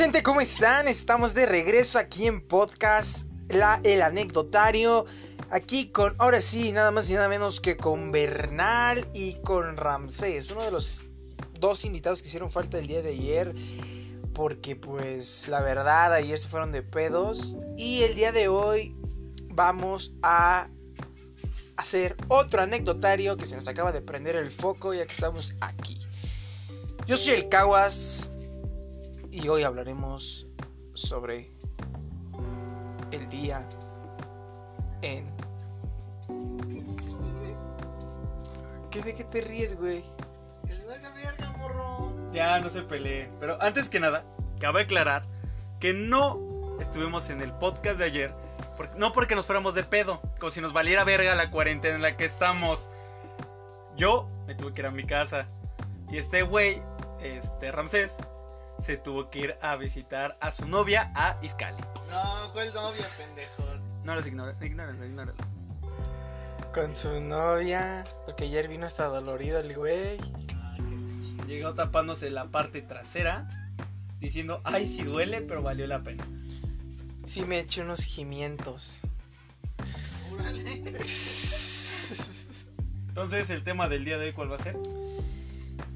gente? ¿Cómo están? Estamos de regreso aquí en podcast la, El Anecdotario. Aquí con, ahora sí, nada más y nada menos que con Bernal y con Ramsés. Uno de los dos invitados que hicieron falta el día de ayer. Porque pues la verdad ayer se fueron de pedos. Y el día de hoy vamos a hacer otro anecdotario que se nos acaba de prender el foco ya que estamos aquí. Yo soy el Caguas y hoy hablaremos sobre el día en... ¿Qué de qué te ríes, güey? El verga verga, morro. Ya, no se peleen. Pero antes que nada, cabe aclarar que no estuvimos en el podcast de ayer. por- no porque nos fuéramos de pedo, como si nos valiera verga la cuarentena en la que estamos. Yo me tuve que ir a mi casa. Y este güey, este Ramsés, se tuvo que ir a visitar a su novia a Iscali. No, ¿cuál novia, pendejo? No los ignores, ignórenlo, ignórenlo. Con su novia, porque ayer vino hasta dolorido el güey. Ah, qué Llegó tapándose la parte trasera, diciendo, ay, sí duele, pero valió la pena. Sí me eché unos gimientos. Entonces, el tema del día de hoy, ¿cuál va a ser?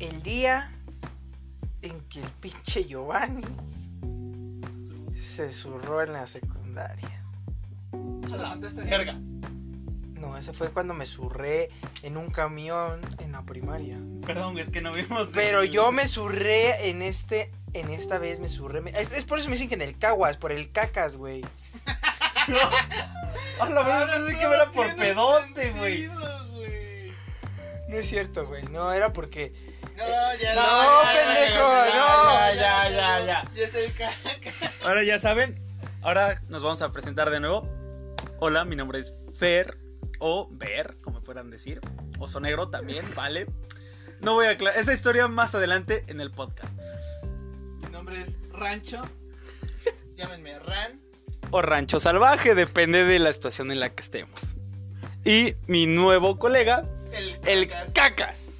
El día en que el pinche Giovanni se zurró en la secundaria. Verga. No, ese fue cuando me zurré en un camión en la primaria. Perdón, es que no vimos. Pero el- yo me zurré en este. En esta vez me zurré. Es, es por eso me dicen que en el caguas, por el cacas, güey. A la verdad, pensé que era por pedote, güey. No es cierto, güey. No, era porque. No, ya No, ya, pendejo, ya, ya, no. ya, Ya, ya, ya. Ya es el caca. Ahora ya saben, ahora nos vamos a presentar de nuevo. Hola, mi nombre es Fer o Ver, como puedan decir. Oso Negro también, vale. No voy a aclarar esa historia más adelante en el podcast. Mi nombre es Rancho. Llámenme Ran. O Rancho Salvaje, depende de la situación en la que estemos. Y mi nuevo colega, El, el Cacas.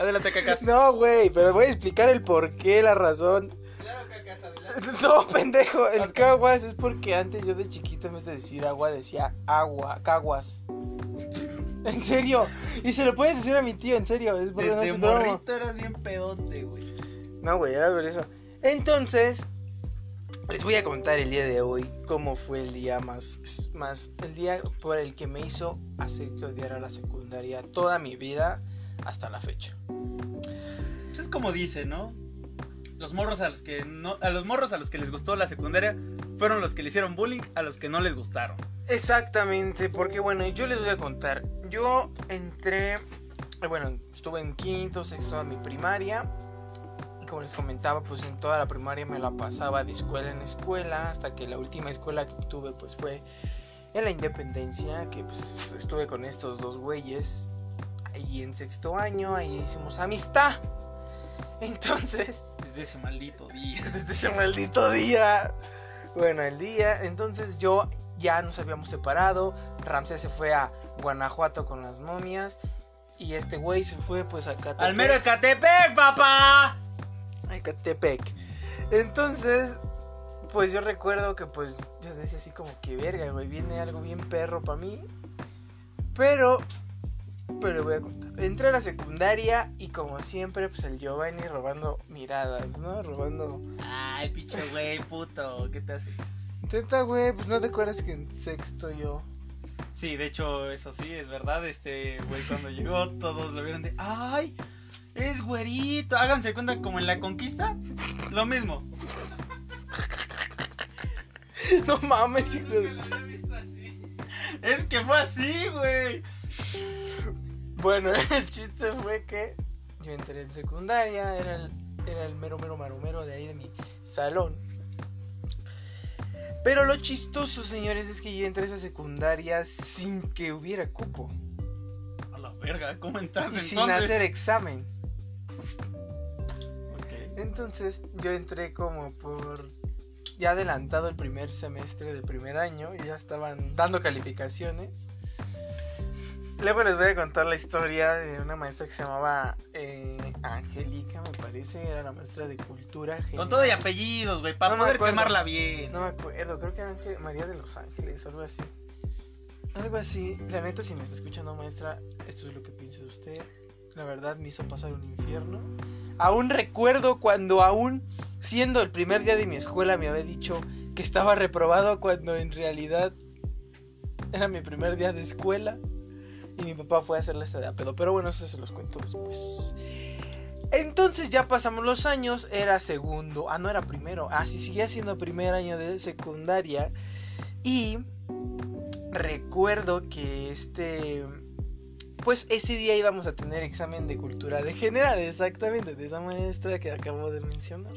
Adelante, Cacas. No, güey, pero voy a explicar el por qué, la razón. Claro, Cacas, adelante. No, pendejo. El caguas es porque antes yo de chiquito, en vez de decir agua, decía agua, caguas. En serio. Y se lo puedes decir a mi tío, en serio. Es porque no Desde es broma. morrito eras bien pedote, güey. No, güey, era por eso. Entonces, les voy a contar el día de hoy cómo fue el día más, más, el día por el que me hizo hacer que odiara la secundaria toda mi vida hasta la fecha. Pues es como dice, ¿no? Los morros a los que no, a los morros a los que les gustó la secundaria fueron los que le hicieron bullying a los que no les gustaron. Exactamente, porque bueno, yo les voy a contar. Yo entré, eh, bueno, estuve en quinto, sexto de mi primaria. Y como les comentaba, pues en toda la primaria me la pasaba de escuela en escuela, hasta que la última escuela que tuve pues fue en la Independencia, que pues estuve con estos dos güeyes. Ahí en sexto año, ahí hicimos amistad. Entonces, Desde ese maldito día. desde ese maldito día. Bueno, el día, entonces yo ya nos habíamos separado. Ramsés se fue a Guanajuato con las momias. Y este güey se fue pues a Catepec. ¡Al mero Ecatepec, papá! a Ecatepec. Entonces, pues yo recuerdo que pues yo decía así como que verga, güey, viene algo bien perro para mí. Pero, pero le voy a contar. Entré a la secundaria y como siempre, pues el Giovanni robando miradas, ¿no? Robando... Ay, pinche güey, puto, ¿qué te hace? Teta, güey, pues no te acuerdas que en sexto yo... Sí, de hecho, eso sí, es verdad. Este güey, cuando llegó, todos lo vieron de. ¡Ay! Es güerito. Háganse cuenta como en la conquista. Lo mismo. No mames, hijo Nunca de- lo había visto así. Es que fue así, güey. Bueno, el chiste fue que yo entré en secundaria, era el, era el mero mero maromero de ahí de mi salón. Pero lo chistoso, señores, es que yo entré a esa secundaria sin que hubiera cupo. A la verga, ¿cómo entras Y entonces? sin hacer examen. Ok. Entonces yo entré como por ya adelantado el primer semestre del primer año y ya estaban dando calificaciones. Luego les voy a contar la historia de una maestra que se llamaba eh, Angélica, me parece. Era la maestra de cultura. Con general. todo y apellidos, güey, para No poder quemarla bien. No me acuerdo, creo que era Ángel- María de los Ángeles, algo así. Algo así. La neta, si me está escuchando, maestra, esto es lo que piensa usted. La verdad, me hizo pasar un infierno. Aún recuerdo cuando, aún siendo el primer día de mi escuela, me había dicho que estaba reprobado cuando en realidad era mi primer día de escuela. Y mi papá fue a hacerle esta de pedo. Pero bueno, eso se los cuento después. Entonces ya pasamos los años, era segundo, ah, no era primero, ah, sí, seguía siendo primer año de secundaria. Y recuerdo que este, pues ese día íbamos a tener examen de cultura de general, exactamente, de esa maestra que acabo de mencionar.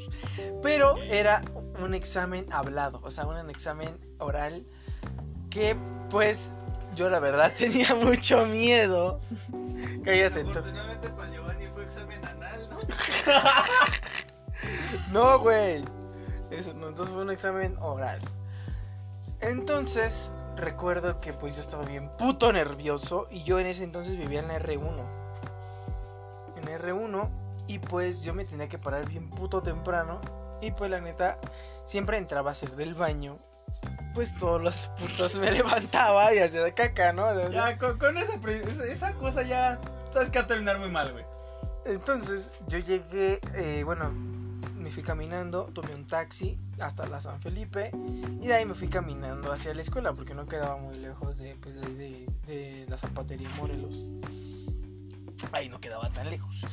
Pero era un examen hablado, o sea, un examen oral que pues yo la verdad tenía mucho miedo. Cállate. Afortunadamente para Giovanni fue examen anal, ¿no? No, güey. Eso, no, entonces fue un examen oral. Entonces, recuerdo que pues yo estaba bien puto nervioso y yo en ese entonces vivía en la R1. En la R1 y pues yo me tenía que parar bien puto temprano y pues la neta siempre entraba a hacer del baño. Pues todos los putos me levantaba y hacía de caca, ¿no? Ya, con, con esa, cosa ya, sabes que va a terminar muy mal, güey. Entonces yo llegué, eh, bueno, me fui caminando, tomé un taxi hasta la San Felipe y de ahí me fui caminando hacia la escuela porque no quedaba muy lejos de, pues, de, de, de la zapatería Morelos. Ahí no quedaba tan lejos.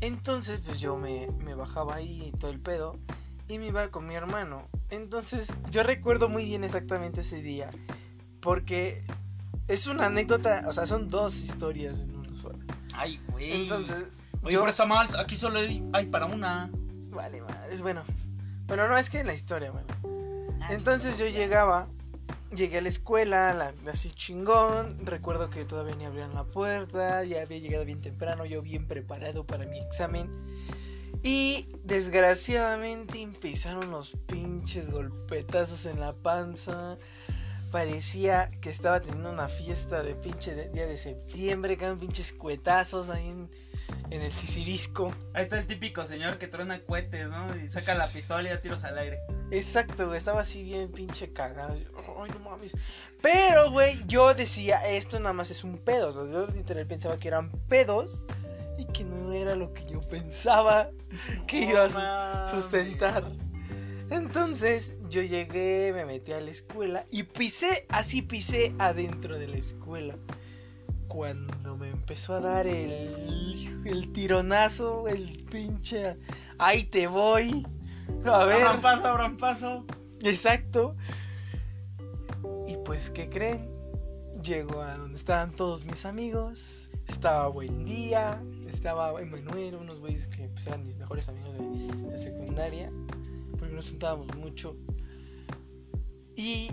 Entonces pues yo me, me bajaba ahí todo el pedo y me iba con mi hermano. Entonces yo recuerdo muy bien exactamente ese día porque es una anécdota, o sea, son dos historias en una sola. Ay, güey. Entonces Oye, yo... pero está mal, aquí solo hay para una. Vale, madre, es bueno. Bueno, no, es que en la historia, bueno. Entonces yo llegaba, llegué a la escuela, la, así chingón. Recuerdo que todavía ni abrían la puerta, ya había llegado bien temprano, yo bien preparado para mi examen. Y desgraciadamente empezaron los pinches golpetazos en la panza. Parecía que estaba teniendo una fiesta de pinche de- día de septiembre, que eran pinches cuetazos ahí en, en el Sicirisco. Ahí está el típico señor que truena cohetes, ¿no? Y saca la pistola y da tiros al aire. Exacto, güey, estaba así bien pinche cagado. Ay, no mames. Pero, güey, yo decía, esto nada más es un pedo. O sea, yo literal pensaba que eran pedos y que no era lo que yo pensaba que iba a sustentar. Entonces, yo llegué, me metí a la escuela y pisé, así pisé adentro de la escuela. Cuando me empezó a dar el, el tironazo, el pinche, ahí te voy. A ver. Abran paso, abran paso. Exacto. Y pues, ¿qué creen? Llego a donde estaban todos mis amigos. Estaba Buen Día. Estaba Emanuel, unos güeyes que pues, eran mis mejores amigos de, de secundaria. Porque nos juntábamos mucho. Y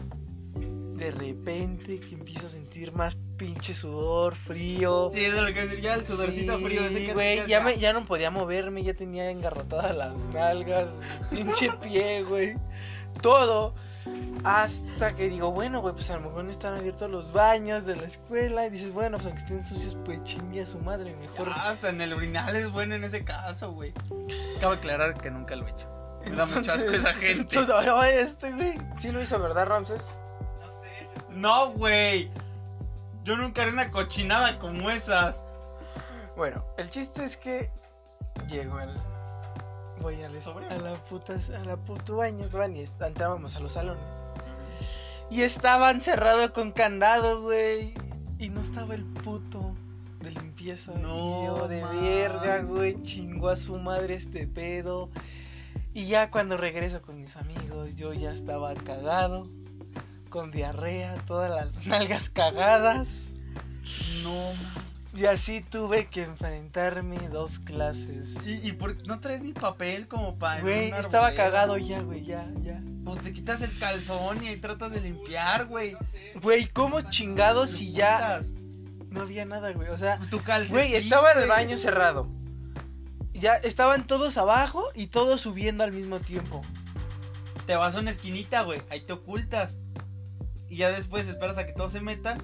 de repente que empiezo a sentir más pinche sudor, frío. Sí, eso es lo que decir. Ya el sudorcito Sí, frío. que güey, ya, me, ya no podía moverme, ya tenía engarrotadas las nalgas, pinche pie, güey, todo. Hasta que digo, bueno, güey, pues a lo mejor no están abiertos los baños de la escuela. Y dices, bueno, pues aunque estén sucios, pues chingue a su madre, mejor. Ya, hasta en el urinal es bueno en ese caso, güey. Cabe aclarar que nunca lo he hecho. Me da mucho asco esa gente. Entonces, este, güey, sí lo hizo, ¿verdad, Ramses? No sé. No, güey. Yo nunca haré una cochinada como esas. Bueno, el chiste es que llego al. Voy a la, Sobre. a la puta, a la puto baño, y entrábamos a los salones. Y estaba encerrado con candado, güey. Y no estaba el puto de limpieza. No de mames. verga, güey. Chingó a su madre este pedo. Y ya cuando regreso con mis amigos, yo ya estaba cagado. Con diarrea, todas las nalgas cagadas. No. Y así tuve que enfrentarme dos clases. ¿Y, y por no traes ni papel como para. Güey, estaba cagado ya, güey, ya, ya. Pues te quitas el calzón y ahí tratas de limpiar, güey. Güey, ¿cómo chingados si ya no había nada, güey? O sea, Tu calcetín. güey, estaba el baño cerrado. Ya estaban todos abajo y todos subiendo al mismo tiempo. Te vas a una esquinita, güey. Ahí te ocultas. Y ya después esperas a que todos se metan.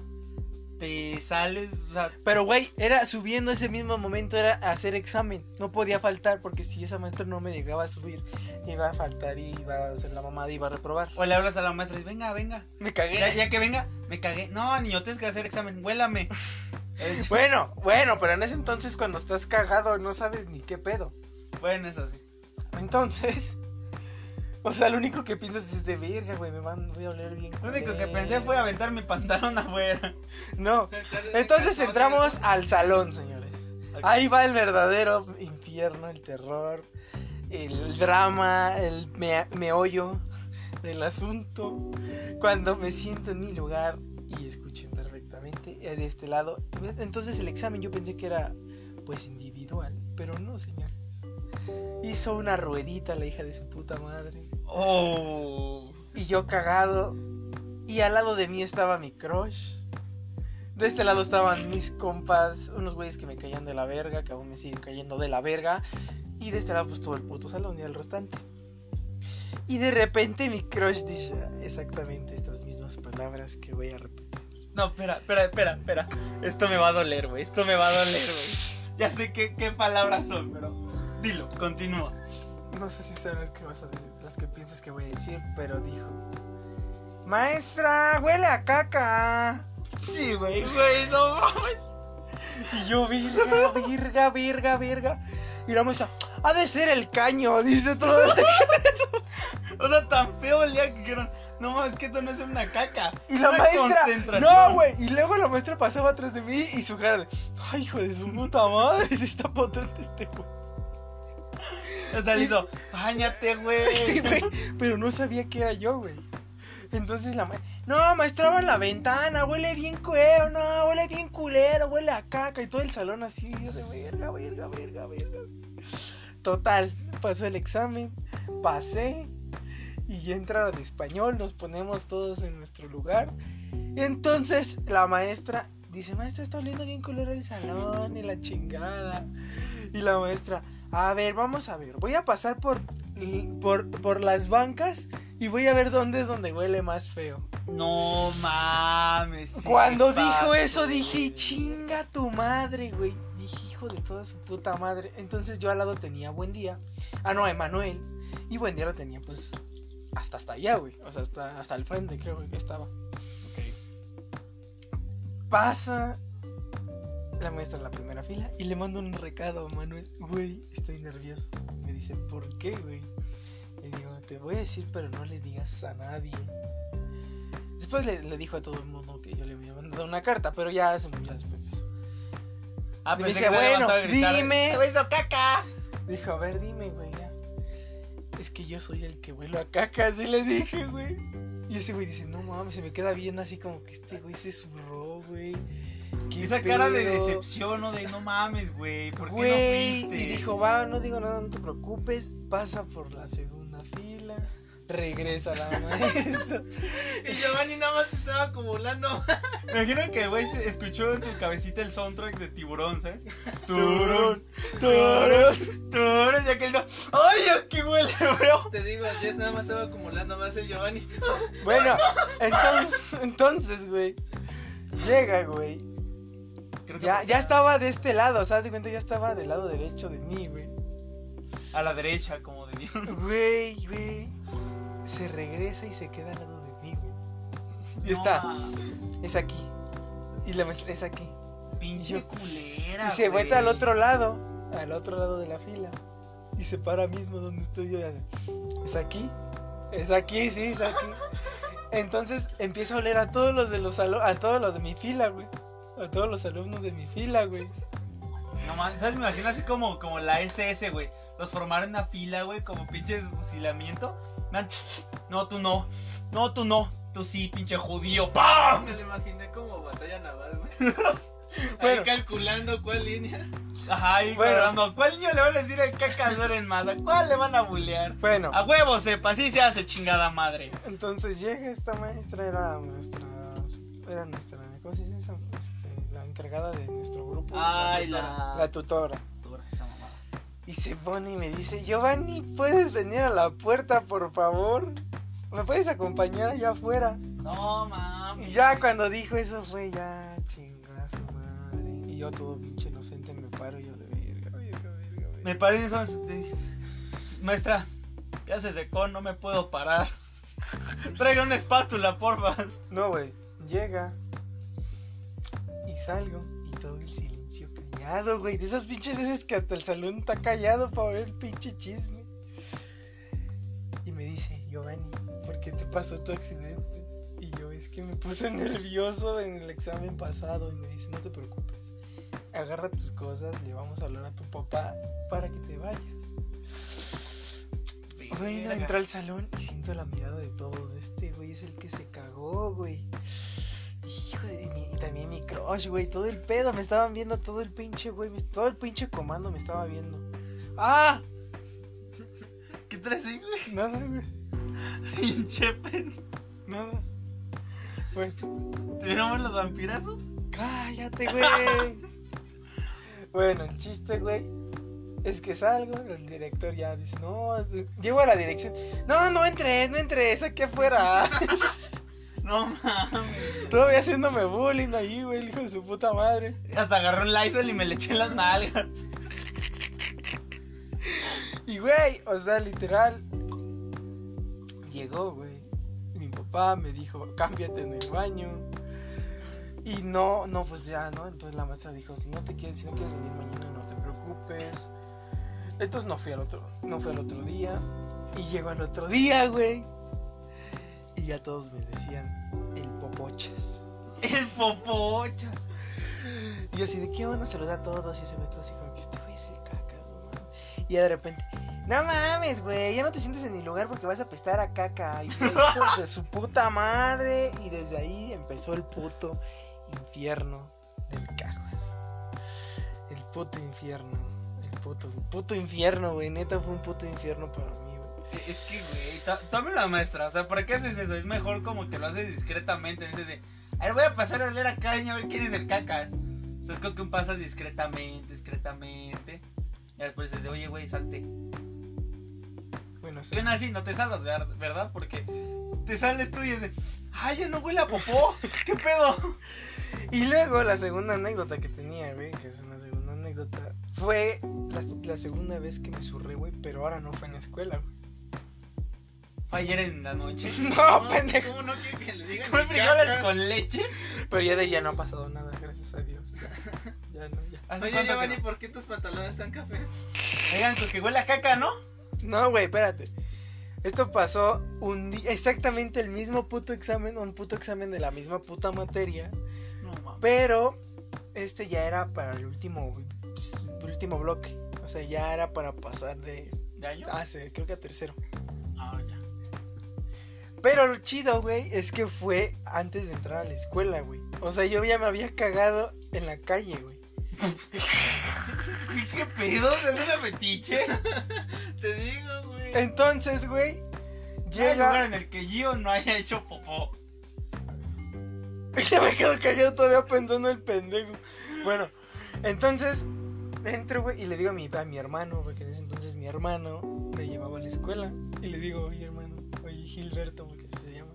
Te sales, o sea, Pero, güey, era subiendo ese mismo momento, era hacer examen. No podía faltar porque si esa maestra no me llegaba a subir, iba a faltar y iba a hacer la mamada y iba a reprobar. o le hablas a la maestra y dices, venga, venga. Me cagué. Ya, ya que venga, me cagué. No, niño, tienes que hacer examen, huélame. Bueno, bueno, pero en ese entonces cuando estás cagado no sabes ni qué pedo. bueno, es así. Entonces, o sea, lo único que piensas es de verga, güey, me van, voy a oler bien. Lo único que culero". pensé fue aventar mi pantalón afuera. No, entonces entramos al salón, señores. Ahí va el verdadero infierno, el terror, el drama, el me- meollo del asunto. Cuando me siento en mi lugar y escuchen perfectamente eh, de este lado. Entonces el examen yo pensé que era pues individual, pero no, señores. Hizo una ruedita la hija de su puta madre. Oh. Y yo cagado. Y al lado de mí estaba mi crush. De este lado estaban mis compas, unos güeyes que me caían de la verga, que aún me siguen cayendo de la verga. Y de este lado, pues todo el puto salón y el restante. Y de repente mi crush dice exactamente estas mismas palabras que voy a repetir. No, espera, espera, espera, espera. Esto me va a doler, güey. Esto me va a doler, güey. Ya sé qué, qué palabras son, pero dilo, continúa. No sé si las que vas a decir, las que piensas que voy a decir, pero dijo: Maestra, huele a caca. Sí, güey, güey, no mames. Y yo, virga, virga, virga, virga. Y la maestra, ha de ser el caño, dice todo. O sea, tan feo el día que dijeron, no mames, que esto no es una caca. Y la maestra, concentración". no, güey. Y luego la maestra pasaba atrás de mí y su cara de, ay, hijo de su puta madre, si está potente este güey. Hasta le hizo, bañate, güey. Pero no sabía que era yo, güey. Entonces la maestra, no, maestra, abre la ventana, huele bien culero, no, huele bien culero, huele a caca. Y todo el salón así, de verga, verga, verga, verga. Total, pasó el examen, pasé. Y entra de español, nos ponemos todos en nuestro lugar. Entonces la maestra dice, maestra, está oliendo bien culero el salón y la chingada. Y la maestra, a ver, vamos a ver, voy a pasar por, por, por las bancas y voy a ver dónde es donde huele más feo. No mames. sí, Cuando dijo eso güey. dije, chinga tu madre, güey. Dije, hijo de toda su puta madre. Entonces yo al lado tenía Buen Día. Ah, no, Emanuel. Y Buen Día lo tenía pues hasta hasta allá, güey. O sea, hasta, hasta el frente creo que estaba. Pasa la maestra en la primera fila y le mando un recado a Manuel. Güey, estoy nervioso. Me dice, ¿por qué, güey? Le digo, te voy a decir, pero no le digas a nadie. Después le, le dijo a todo el mundo que yo le había mandado una carta, pero ya se murió después de eso. Ah, me dice, bueno, dime. "Te hizo caca! Dijo, a ver, dime, güey, ya. Es que yo soy el que vuelo a caca, así le dije, güey. Y ese güey dice, no mames, se me queda viendo así como que este güey se zurró, güey. ¿Qué Esa cara de pedo?". decepción o de no mames, güey. ¿Por qué no fuiste? y dijo, va, no digo nada, no te preocupes, pasa por la segunda fila, regresa la maestra. Y Giovanni nada más estaba acumulando. Me imagino que el güey escuchó en su cabecita el soundtrack de Tiburón, ¿sabes? Turun, turun, turun, y aquel no, ¡ay, aquí huele feo! Te digo, Jess nada más estaba acumulando más el Giovanni. Bueno, entonces, entonces, güey, llega, güey. Creo que Ya, ya estaba de este lado, ¿sabes? De cuenta, ya estaba del lado derecho de mí, güey. a la derecha, como de Dios. Güey, güey. Se regresa y se queda al lado de mí, güey. Y No está, es aquí. Y la es aquí. Pinche Y yo- culera. Y se güey. vuelve al otro lado, al otro lado de la fila. Y se para mismo donde estoy yo y hace, ¿es aquí? Es aquí, sí, es aquí. Entonces empieza a oler a todos los de los a todos los de mi fila, güey. A todos los alumnos de mi fila, güey. No mames, ¿sabes? Me imagino así como, como la SS, güey. Los formaron en una fila, güey, como pinche fusilamiento. Man, no, tú no. No, tú no. Tú sí, pinche judío. ¡Pam! Me lo imaginé como batalla naval, güey. Bueno. Ahí calculando cuál línea. Ajá, y Bueno. cuadrando. ¿Cuál niño le van a decir el cacas en más? ¿A cuál le van a bullear? Bueno, A huevo, sepa, así se hace chingada madre. entonces llega esta maestra, era nuestra, era nuestra, ¿cómo se dice eso? Este, la encargada de nuestro grupo. Ay, tutora. la- La tutora. Esa mamada. Y se pone y me dice, Giovanni, ¿puedes venir a la puerta, por favor? ¿Me puedes acompañar allá afuera? No mames. mames. Y ya cuando dijo eso fue ya chingazo madre. Y yo todo pinche inocente me paro y yo de verga, verga, verga, verga. Me paré eso. dije, Maestra, ya se secó, no me puedo parar. Traiga una espátula, porfa. No, güey. Llega. Y salgo. Y todo el silencio callado, güey. De esas pinches veces que hasta el salón está callado para ver el pinche chisme. Y me dice, Giovanni, ¿por qué te pasó tu accidente? Y yo, es que me puse nervioso en el examen pasado. Y me dice, no te preocupes. Agarra tus cosas, le vamos a hablar a tu papá para que te vayas. Bueno, entro al salón y siento la mirada de todos. Este güey es el que se cagó, güey. Hijo de mi, y también mi crush, güey. Todo el pedo, me estaban viendo todo el pinche, güey. Todo el pinche comando me estaba viendo. ¡Ah! ¿Qué traes ahí, güey? Nada, güey. Pinche. Nada. Bueno, ¿Tuvieron los vampirazos? cállate, güey. bueno, el chiste, güey. Es que salgo, el director ya dice, no, llego a la dirección. No, no entres, no entres, aquí afuera. No mames. Todavía haciéndome bullying ahí, güey, el hijo de su puta madre. Hasta agarró un Lysol y me le eché en las nalgas. Y, güey, o sea, literal. Llegó, güey. Mi papá me dijo, cámbiate en el baño. Y no, no, pues ya, ¿no? Entonces la maestra dijo, si no te quieres, si no quieres venir mañana, no te preocupes. Entonces no fui al otro, no fui al otro día. Y llegó al otro día, güey. Y ya todos me decían, el popochas. El popochas. Y yo así, ¿de qué van a saludar a todos? Y se ve todo así como que este güey es el caca, no mames. Y ya de repente, no mames, güey, ya no te sientes en mi lugar porque vas a apestar a caca. Y yo, hijos de su puta madre. Y desde ahí empezó el puto infierno del caguas. El puto infierno. El puto, puto infierno, güey. Neta fue un puto infierno para mí. Es que, güey, to- tome la maestra. O sea, ¿por qué haces eso? Es mejor como que lo haces discretamente. Dices de, a ver, voy a pasar a leer acá y a ver quién es el cacas. O sea, es como que pasas discretamente, discretamente. Y después dices oye, güey, salte. Bueno, sí. Aún así no te salvas, ver- ¿verdad? Porque te sales tú y es de, ay, ya no huele a popó. ¿Qué pedo? Y luego la segunda anécdota que tenía, güey, que es una segunda anécdota, fue la, la segunda vez que me surré, güey, pero ahora no fue en la escuela, güey. Fue ayer en la noche. No, pendejo. ¿Cómo no quiere que le digan? Ni frijoles caca? con leche. Pero ya de ahí ya no ha pasado nada, gracias a Dios. Ya, ya no, ya. ¿Hace Oye, Giovanni, no? ¿por qué tus pantalones están cafés? Oigan, con que huele a caca, ¿no? No, güey, espérate. Esto pasó un día, exactamente el mismo puto examen, un puto examen de la misma puta materia, No mames. pero este ya era para el último, el último bloque. O sea, ya era para pasar de, ¿De año? ah, sí, creo que a tercero. Pero lo chido, güey, es que fue antes de entrar a la escuela, güey. O sea, yo ya me había cagado en la calle, güey. ¿Qué, qué pedo? ¿Se hace una fetiche? Te digo, güey. Entonces, güey, Llega el lugar en el que Gio no haya hecho popó. ya me quedo callado todavía pensando el pendejo. Bueno, entonces entro, güey, y le digo a mi, a mi hermano, porque en ese entonces mi hermano me llevaba a la escuela. Y le digo, oye, hermano, Gilberto, porque así se llama.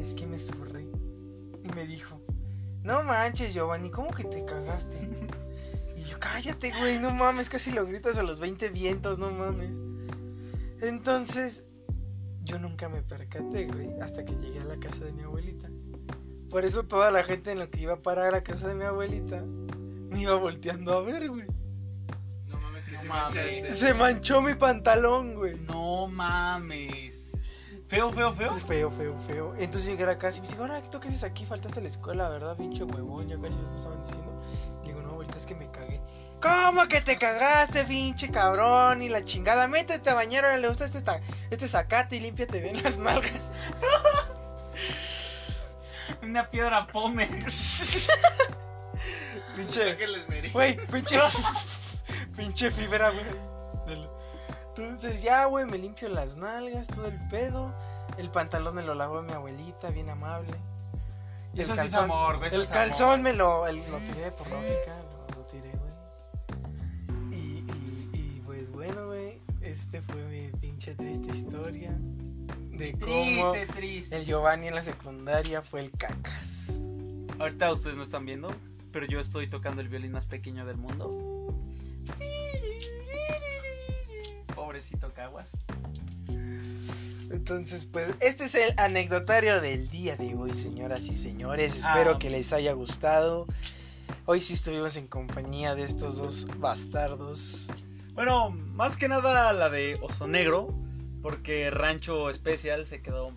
Es que me surré. Y me dijo, no manches, Giovanni, ¿cómo que te cagaste? Y yo, cállate, güey, no mames, casi lo gritas a los 20 vientos, no mames. Entonces, yo nunca me percaté, güey, hasta que llegué a la casa de mi abuelita. Por eso toda la gente en lo que iba a parar a la casa de mi abuelita me iba volteando a ver, güey. No mames, que No se mames. manchaste. Se manchó mi pantalón, güey. No mames. Feo, feo, feo. Feo, feo, feo. Entonces llegué a la casa y me dice, ahora, ¿tú qué haces aquí? Faltaste a la escuela, ¿verdad? Pinche huevón, ya casi me estaban diciendo. Y le digo, no, abuelita, es que me cagué. ¿Cómo que te cagaste, pinche cabrón? Y la chingada, métete a bañar, ahora le gusta este, este zacate y límpiate bien las nalgas. Una piedra pome. pinche, güey, pinche, pinche fibra, güey. Entonces ya, güey, me limpio las nalgas, todo el pedo. El pantalón me lo lavó mi abuelita, bien amable. Y Eso sí es amor, güey, el calzón amor. me lo, el- lo tiré por lógica, lo, lo tiré, güey. Y, y, y pues bueno, güey, este fue mi pinche triste historia de cómo Triste, triste. el Giovanni en la secundaria fue el cacas. Ahorita ustedes no están viendo, pero yo estoy tocando el violín más pequeño del mundo. Pobrecito Caguas. Entonces, pues, este es el anecdotario del día de hoy, señoras y señores. Espero Ah. que les haya gustado. Hoy sí estuvimos en compañía de estos dos bastardos. Bueno, más que nada la de Oso Negro, porque Rancho Especial se quedó.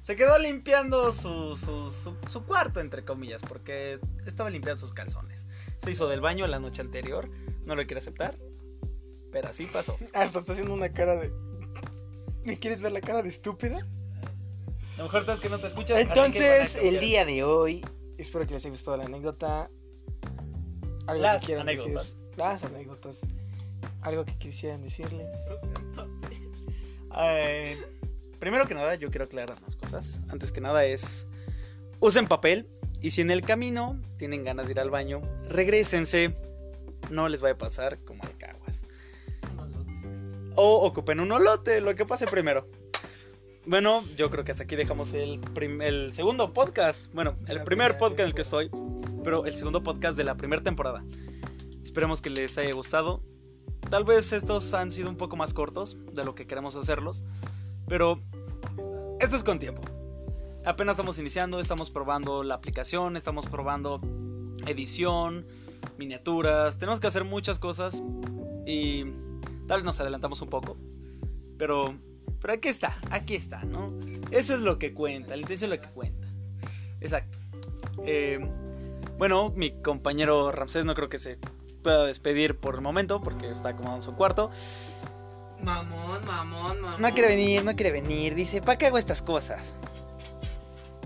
Se quedó limpiando su, su, su- su cuarto, entre comillas, porque estaba limpiando sus calzones. Se hizo del baño la noche anterior, no lo quiere aceptar, pero así pasó. Hasta está haciendo una cara de. ¿Me quieres ver la cara de estúpida? A lo mejor es que no te escuchas. Entonces, el día de hoy, espero que les haya gustado la anécdota. Algo Las que quieran anécdotas. decir. Las anécdotas. Algo que quisieran decirles. Eh, primero que nada, yo quiero aclarar unas cosas. Antes que nada es, usen papel y si en el camino tienen ganas de ir al baño, regrésense. No les vaya a pasar como al caguas. O ocupen un olote, lo que pase primero. Bueno, yo creo que hasta aquí dejamos el, el segundo podcast. Bueno, el La primer podcast en el que estoy, pero el segundo podcast de la primera temporada. Esperemos que les haya gustado. Tal vez estos han sido un poco más cortos de lo que queremos hacerlos, pero esto es con tiempo. Apenas estamos iniciando, estamos probando la aplicación, estamos probando edición, miniaturas, tenemos que hacer muchas cosas y tal vez nos adelantamos un poco, pero pero aquí está, aquí está, ¿no? Eso es lo que cuenta, la intención es lo que cuenta. Exacto. Eh, bueno, mi compañero Ramsés no creo que se pueda despedir por el momento porque está acomodando su cuarto. Mamón, mamón, mamón. No quiere venir, no quiere venir. Dice, ¿para qué hago estas cosas?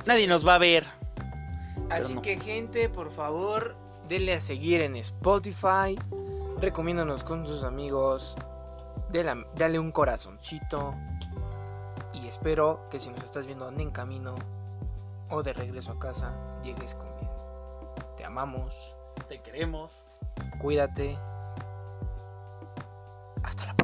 Nadie nos va a ver. Así no. que, gente, por favor, denle a seguir en Spotify recomiéndanos con tus amigos, dale un corazoncito y espero que si nos estás viendo en camino o de regreso a casa, llegues con bien. Te amamos. Te queremos. Cuídate. Hasta la próxima.